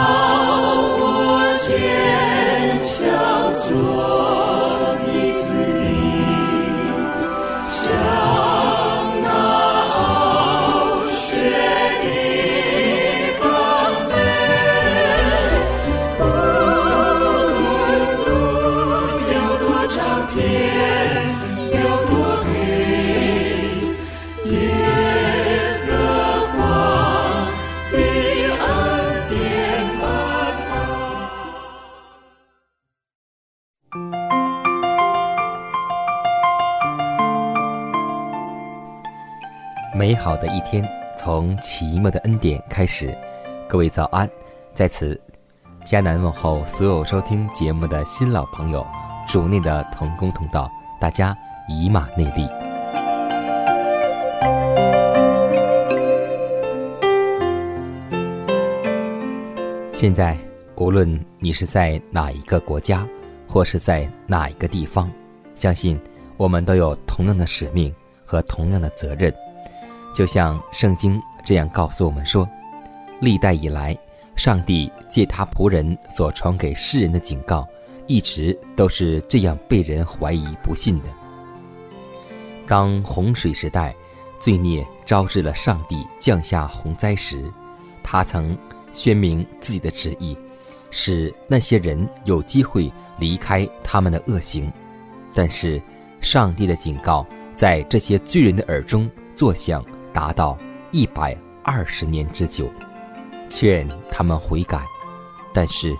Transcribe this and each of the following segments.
靠我坚强做。好的一天从奇妙的恩典开始，各位早安！在此，迦南问候所有收听节目的新老朋友，主内的同工同道，大家以马内利。现在，无论你是在哪一个国家，或是在哪一个地方，相信我们都有同样的使命和同样的责任。就像圣经这样告诉我们说，历代以来，上帝借他仆人所传给世人的警告，一直都是这样被人怀疑不信的。当洪水时代，罪孽招致了上帝降下洪灾时，他曾宣明自己的旨意，使那些人有机会离开他们的恶行。但是，上帝的警告在这些罪人的耳中作响。达到一百二十年之久，劝他们悔改，但是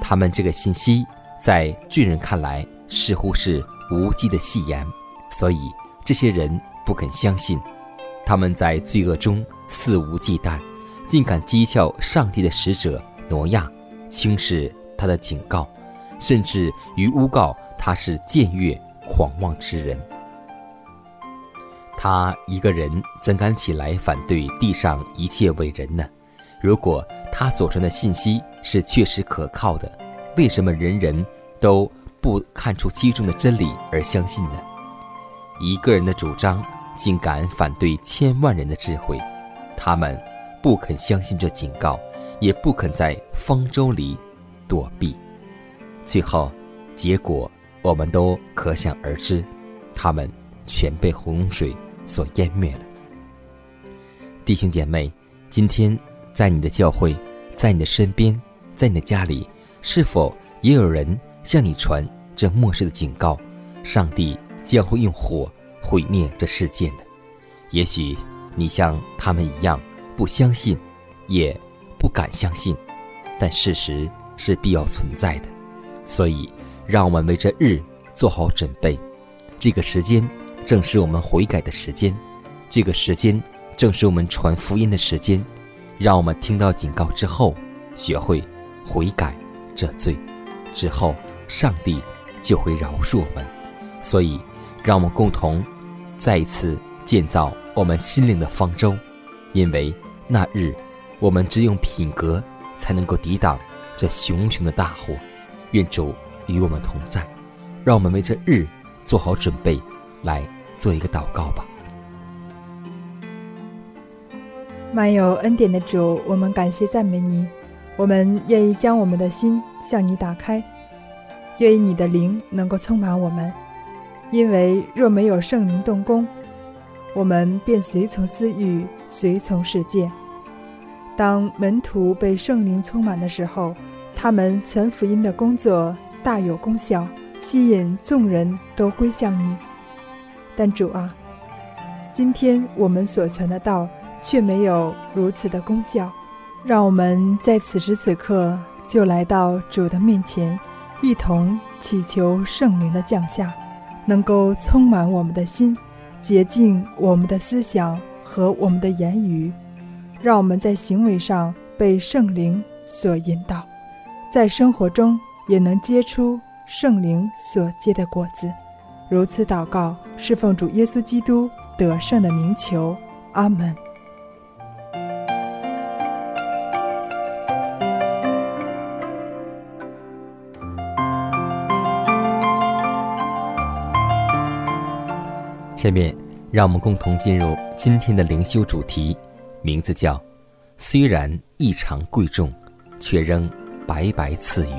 他们这个信息在巨人看来似乎是无稽的戏言，所以这些人不肯相信。他们在罪恶中肆无忌惮，竟敢讥诮上帝的使者挪亚，轻视他的警告，甚至于诬告他是僭越狂妄之人。他一个人怎敢起来反对地上一切伟人呢？如果他所传的信息是确实可靠的，为什么人人都不看出其中的真理而相信呢？一个人的主张竟敢反对千万人的智慧，他们不肯相信这警告，也不肯在方舟里躲避。最后，结果我们都可想而知，他们全被洪水。所湮灭了，弟兄姐妹，今天在你的教会，在你的身边，在你的家里，是否也有人向你传这末世的警告？上帝将会用火毁灭这世界呢？也许你像他们一样不相信，也不敢相信，但事实是必要存在的。所以，让我们为这日做好准备。这个时间。正是我们悔改的时间，这个时间正是我们传福音的时间。让我们听到警告之后，学会悔改这罪，之后上帝就会饶恕我们。所以，让我们共同再一次建造我们心灵的方舟，因为那日我们只用品格才能够抵挡这熊熊的大火。愿主与我们同在，让我们为这日做好准备。来做一个祷告吧。满有恩典的主，我们感谢赞美你。我们愿意将我们的心向你打开，愿意你的灵能够充满我们。因为若没有圣灵动工，我们便随从私欲，随从世界。当门徒被圣灵充满的时候，他们传福音的工作大有功效，吸引众人都归向你。但主啊，今天我们所传的道却没有如此的功效，让我们在此时此刻就来到主的面前，一同祈求圣灵的降下，能够充满我们的心，洁净我们的思想和我们的言语，让我们在行为上被圣灵所引导，在生活中也能结出圣灵所结的果子。如此祷告，是奉主耶稣基督得胜的名求，阿门。下面，让我们共同进入今天的灵修主题，名字叫“虽然异常贵重，却仍白白赐予”。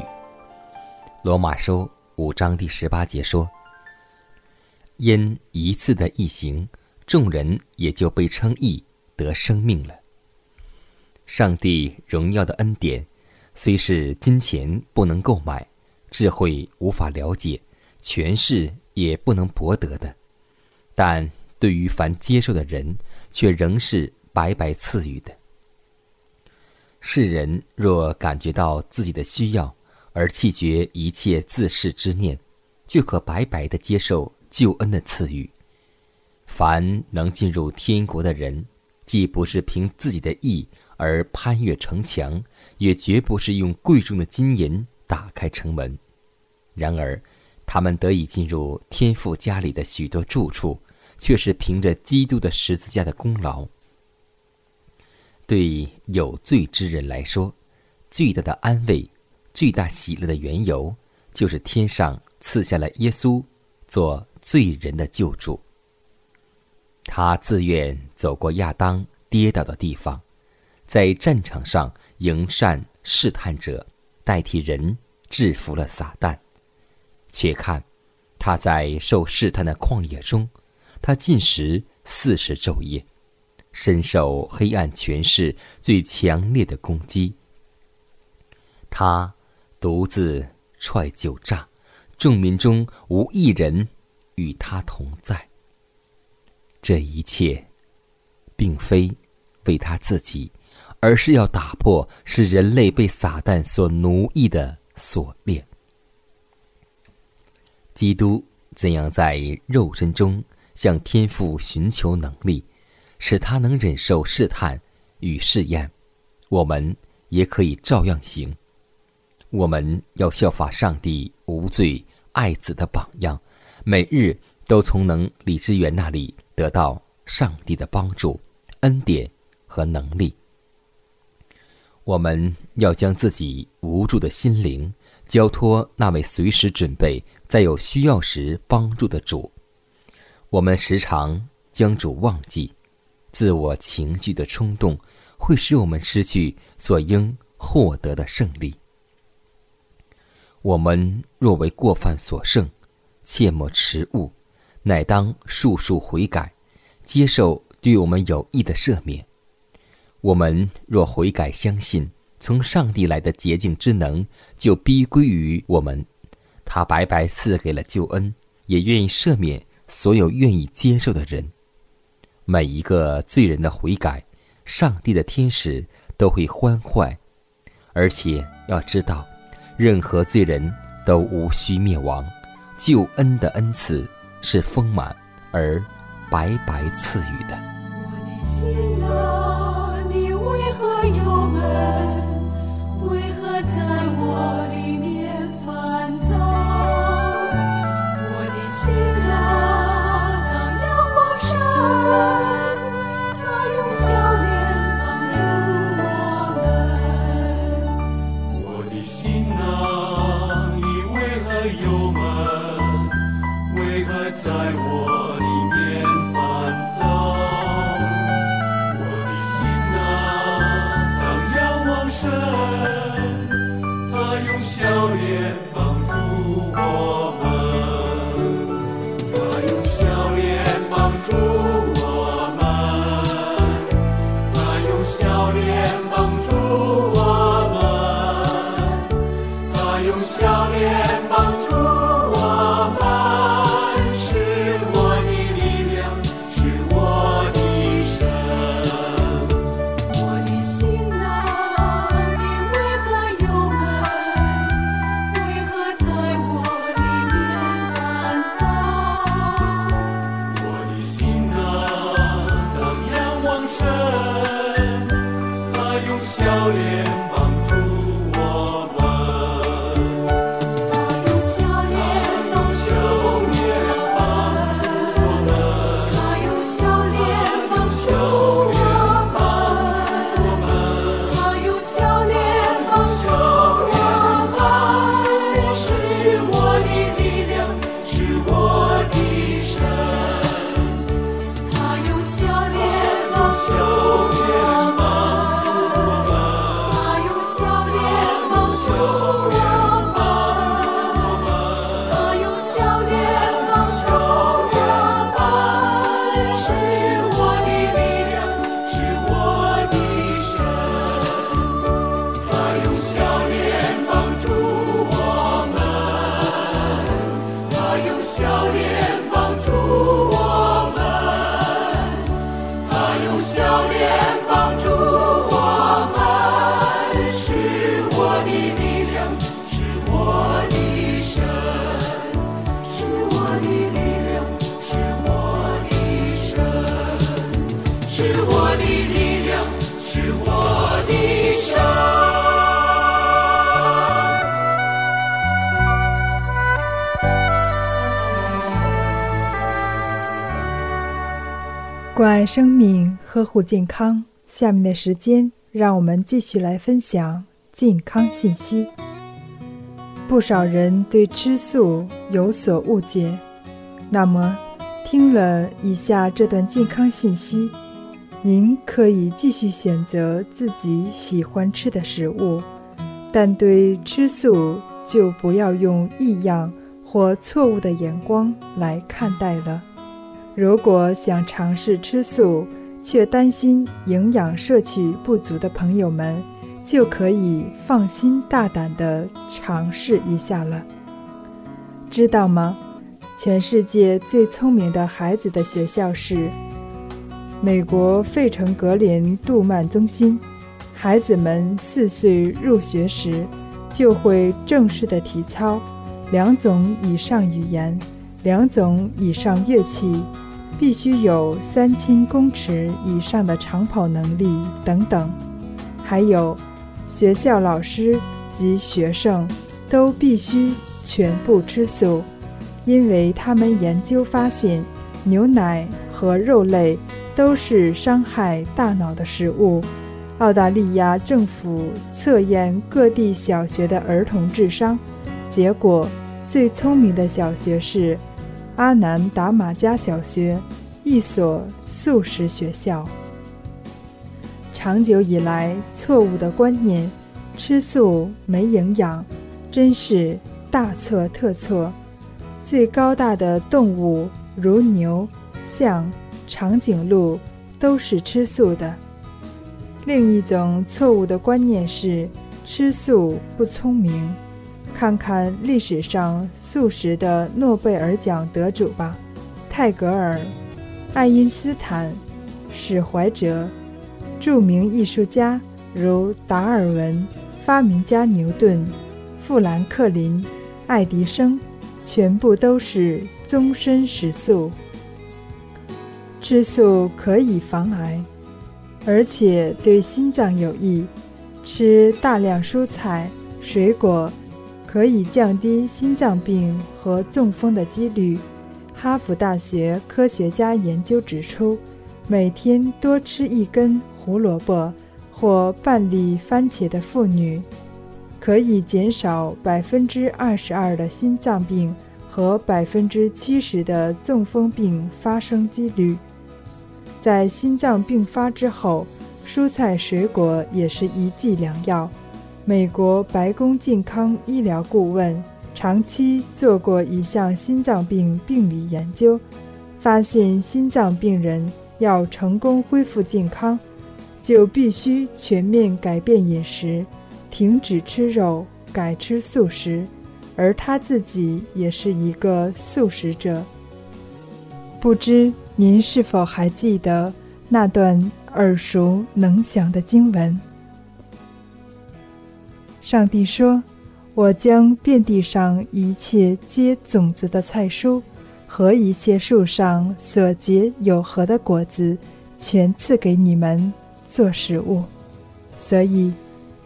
罗马书五章第十八节说：“因一次的异行，众人也就被称义得生命了。”上帝荣耀的恩典，虽是金钱不能购买，智慧无法了解，权势也不能博得的。但对于凡接受的人，却仍是白白赐予的。世人若感觉到自己的需要而弃绝一切自恃之念，就可白白的接受救恩的赐予。凡能进入天国的人，既不是凭自己的意而攀越城墙，也绝不是用贵重的金银打开城门。然而，他们得以进入天父家里的许多住处。却是凭着基督的十字架的功劳。对有罪之人来说，最大的安慰、最大喜乐的缘由，就是天上赐下了耶稣做罪人的救助。他自愿走过亚当跌倒的地方，在战场上迎善试探者，代替人制服了撒旦。且看他在受试探的旷野中。他进食四十昼夜，深受黑暗权势最强烈的攻击。他独自踹酒炸，众民中无一人与他同在。这一切，并非为他自己，而是要打破使人类被撒旦所奴役的锁链。基督怎样在肉身中？向天父寻求能力，使他能忍受试探与试验，我们也可以照样行。我们要效法上帝无罪爱子的榜样，每日都从能李之源那里得到上帝的帮助、恩典和能力。我们要将自己无助的心灵交托那位随时准备在有需要时帮助的主。我们时常将主忘记，自我情绪的冲动会使我们失去所应获得的胜利。我们若为过犯所胜，切莫迟误，乃当速速悔改，接受对我们有益的赦免。我们若悔改，相信从上帝来的洁净之能，就必归于我们。他白白赐给了救恩，也愿意赦免。所有愿意接受的人，每一个罪人的悔改，上帝的天使都会欢快。而且要知道，任何罪人都无需灭亡，救恩的恩赐是丰满而白白赐予的。关爱生命，呵护健康。下面的时间，让我们继续来分享健康信息。不少人对吃素有所误解，那么听了以下这段健康信息，您可以继续选择自己喜欢吃的食物，但对吃素就不要用异样或错误的眼光来看待了。如果想尝试吃素，却担心营养摄取不足的朋友们，就可以放心大胆地尝试一下了。知道吗？全世界最聪明的孩子的学校是美国费城格林杜曼中心。孩子们四岁入学时，就会正式的体操，两种以上语言，两种以上乐器。必须有三千公尺以上的长跑能力等等，还有学校老师及学生都必须全部吃素，因为他们研究发现，牛奶和肉类都是伤害大脑的食物。澳大利亚政府测验各地小学的儿童智商，结果最聪明的小学是。阿南达马加小学，一所素食学校。长久以来错误的观念，吃素没营养，真是大错特错。最高大的动物如牛、象、长颈鹿都是吃素的。另一种错误的观念是吃素不聪明。看看历史上素食的诺贝尔奖得主吧，泰戈尔、爱因斯坦、史怀哲，著名艺术家如达尔文、发明家牛顿、富兰克林、爱迪生，全部都是终身食素。吃素可以防癌，而且对心脏有益。吃大量蔬菜、水果。可以降低心脏病和中风的几率。哈佛大学科学家研究指出，每天多吃一根胡萝卜或半粒番茄的妇女，可以减少百分之二十二的心脏病和百分之七十的中风病发生几率。在心脏病发之后，蔬菜水果也是一剂良药。美国白宫健康医疗顾问长期做过一项心脏病病理研究，发现心脏病人要成功恢复健康，就必须全面改变饮食，停止吃肉，改吃素食。而他自己也是一个素食者。不知您是否还记得那段耳熟能详的经文？上帝说：“我将遍地上一切结种子的菜蔬，和一切树上所结有核的果子，全赐给你们做食物。”所以，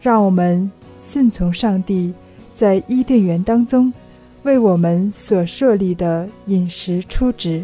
让我们顺从上帝在伊甸园当中为我们所设立的饮食出旨。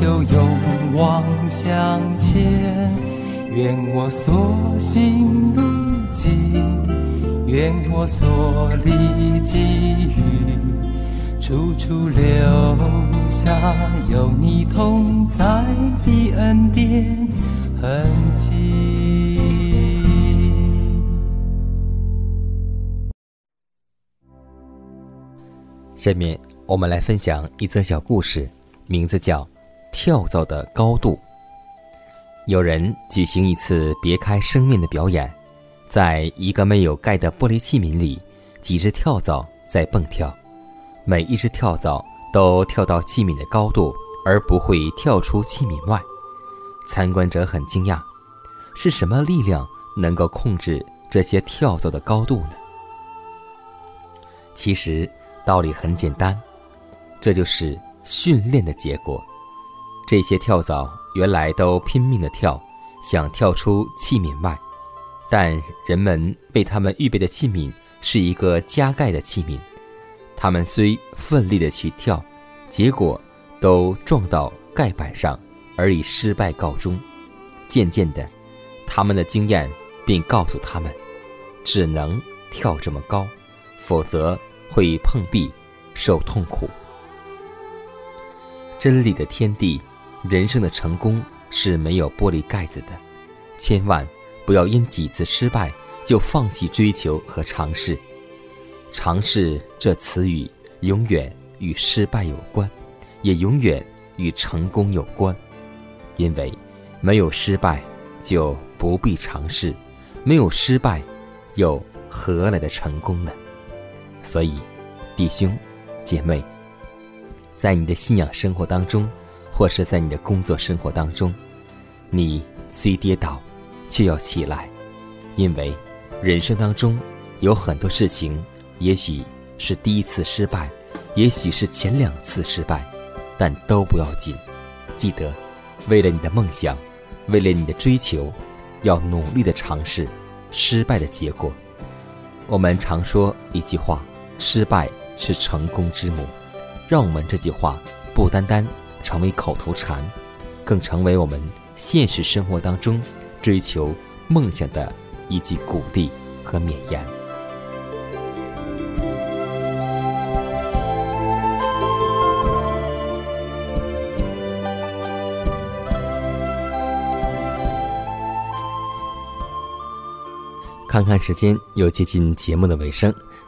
就勇往向前。愿我所行路径。愿我所历际遇，处处留下有你同在的恩典痕迹。下面我们来分享一则小故事，名字叫《跳蚤的高度》。有人举行一次别开生面的表演。在一个没有盖的玻璃器皿里，几只跳蚤在蹦跳，每一只跳蚤都跳到器皿的高度，而不会跳出器皿外。参观者很惊讶，是什么力量能够控制这些跳蚤的高度呢？其实道理很简单，这就是训练的结果。这些跳蚤原来都拼命的跳，想跳出器皿外。但人们为他们预备的器皿是一个加盖的器皿，他们虽奋力的去跳，结果都撞到盖板上，而以失败告终。渐渐的，他们的经验便告诉他们，只能跳这么高，否则会碰壁，受痛苦。真理的天地，人生的成功是没有玻璃盖子的，千万。不要因几次失败就放弃追求和尝试。尝试这词语永远与失败有关，也永远与成功有关。因为没有失败，就不必尝试；没有失败，又何来的成功呢？所以，弟兄姐妹，在你的信仰生活当中，或是在你的工作生活当中，你虽跌倒。却要起来，因为人生当中有很多事情，也许是第一次失败，也许是前两次失败，但都不要紧。记得，为了你的梦想，为了你的追求，要努力的尝试。失败的结果，我们常说一句话：“失败是成功之母。”让我们这句话不单单成为口头禅，更成为我们现实生活当中。追求梦想的一句鼓励和勉言。看看时间，又接近节目的尾声。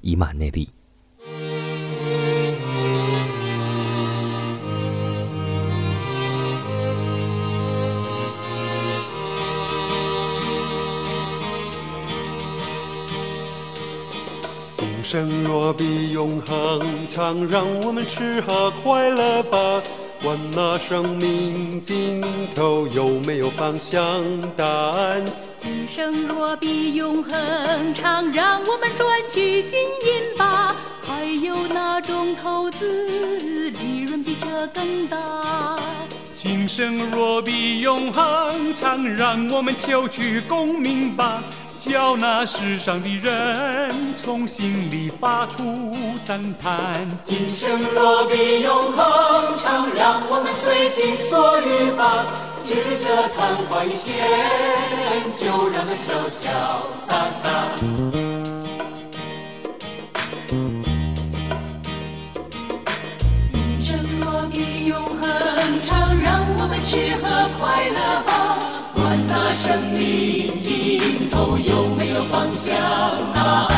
以马内利。生若比永恒长，让我们吃喝快乐吧。管那生命尽头有没有方向答案。今生若比永恒长，让我们赚取金银吧。还有哪种投资利润比这更大？今生若比永恒长，让我们求取功名吧。叫那世上的人从心里发出赞叹。今生若比永恒长，让我们随心所欲吧。指着昙花一现，就让它潇潇洒洒。今生若比永恒长，让我们吃喝快乐吧。管那生命有没有方向答案。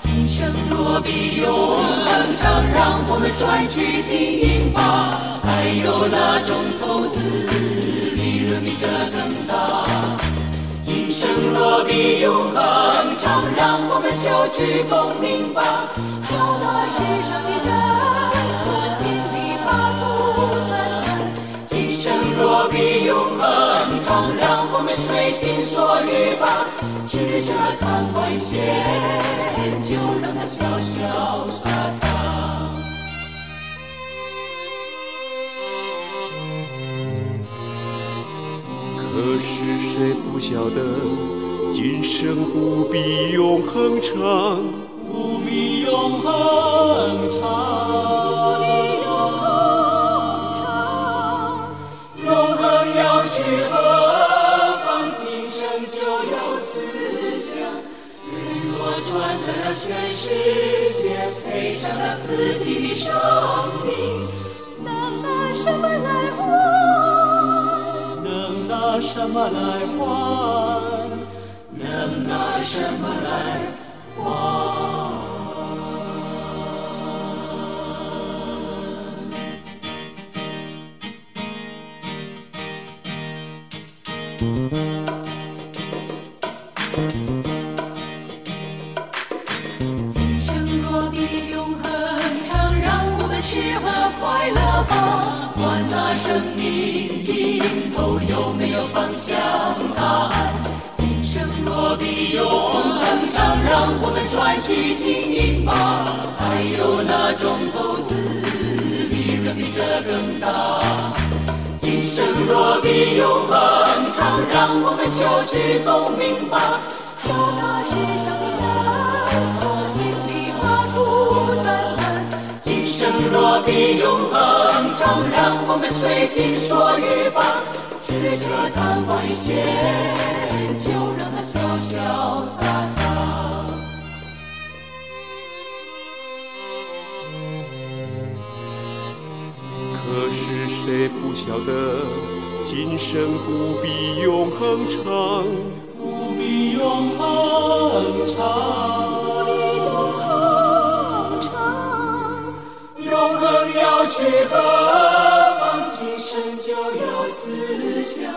今生若比永恒长，让我们赚取金银吧。还有哪种投资利润比这更大？今生若比永恒长，让我们求取功名吧。叫那世上的人从心里发出赞叹。今生若比永恒长，让我们随心所欲吧。指着昙花一现，就让它潇潇洒洒。可是谁不晓得，今生不比永恒长，不比永恒长，人若赚得了全世界，赔上了自己的生命，能拿什么来换？能拿什么来换？能拿什么来换？让我们赚取金银吧。还有那种投资利润比这更大？今生若比永恒长，让我们求取功名吧。叫那世上的人从心里发出赞叹。今生若比永恒长，让我们随心所欲吧。指着昙花一现，就让它潇潇洒洒。谁不晓得，今生不必永恒长，不必永恒长，永恒要去何方？今生就有思想。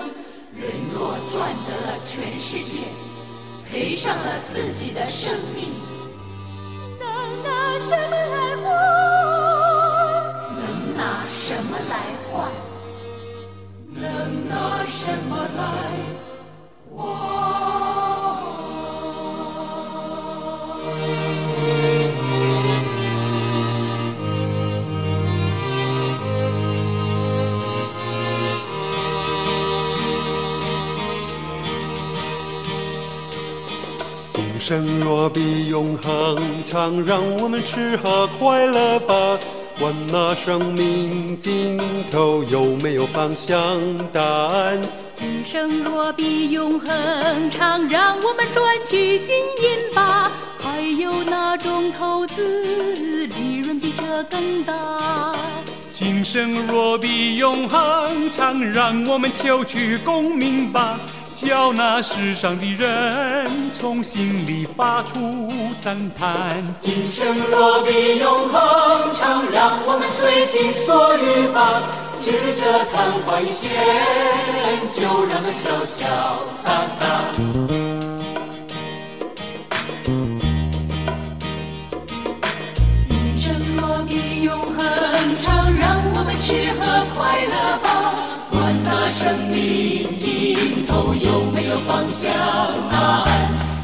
人若赚得了全世界，赔上了自己的生命，生若比永恒长，让我们吃喝快乐吧。管那生命尽头有没有方向答案？今生若比永恒长，让我们赚取金银吧。还有哪种投资利润比这更大？今生若比永恒长，让我们求取功名吧。叫那世上的人从心里发出赞叹。今生若比永恒长，让我们随心所欲吧。指着昙花一现，就让它潇潇洒洒。方向答案。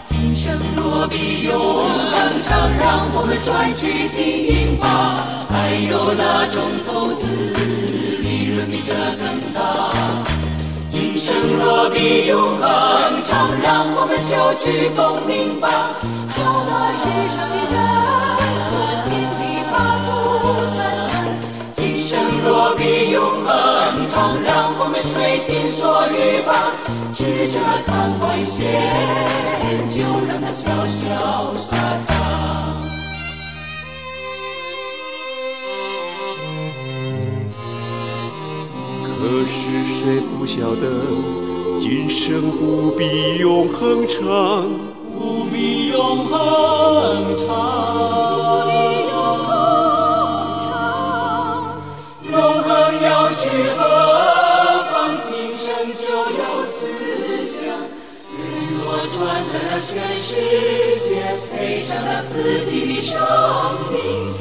今生若比永恒长，让我们赚取金银吧。还有哪种投资利润比这更大？今生若比永恒长，让我们求取功名吧。好那世上的人，做心里怕主赞叹。今生若比永恒长，让我们随心所欲吧。指着看外线，就让它潇潇洒洒。可是谁不晓得，今生不必永恒长，不必永恒长，永恒要去何赚得了全世界，赔上了自己的生命，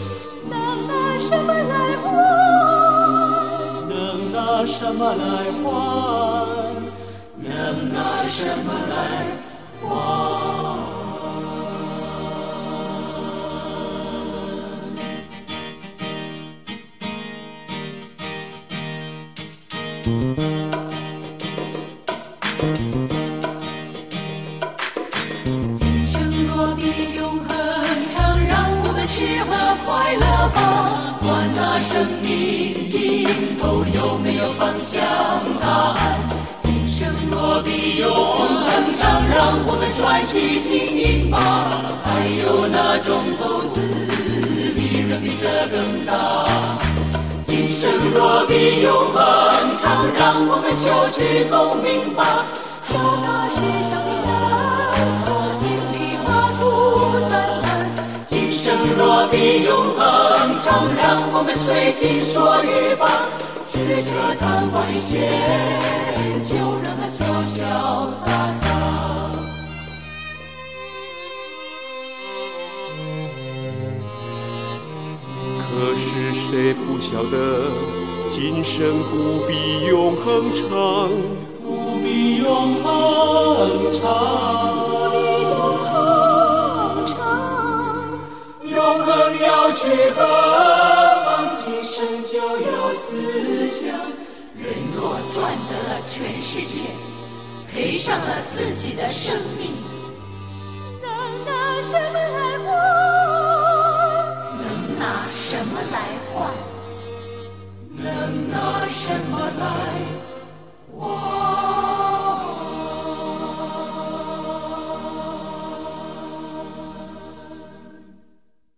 能拿什么来换？能拿什么来换？能拿什么来换？生若比永恒长，让我们求去共鸣吧。有那世上的人，做心里发出赞叹。今生若比永恒长，让我们随心所欲吧。指着看外线，就让它潇潇洒洒。可是谁不晓得，今生不必永恒长。不必永恒长不必永恒长永恒要去何方今生就要思想人若赚得了全世界赔上了自己的生命。能拿什么来换？能拿什么来换？能拿什么来？忘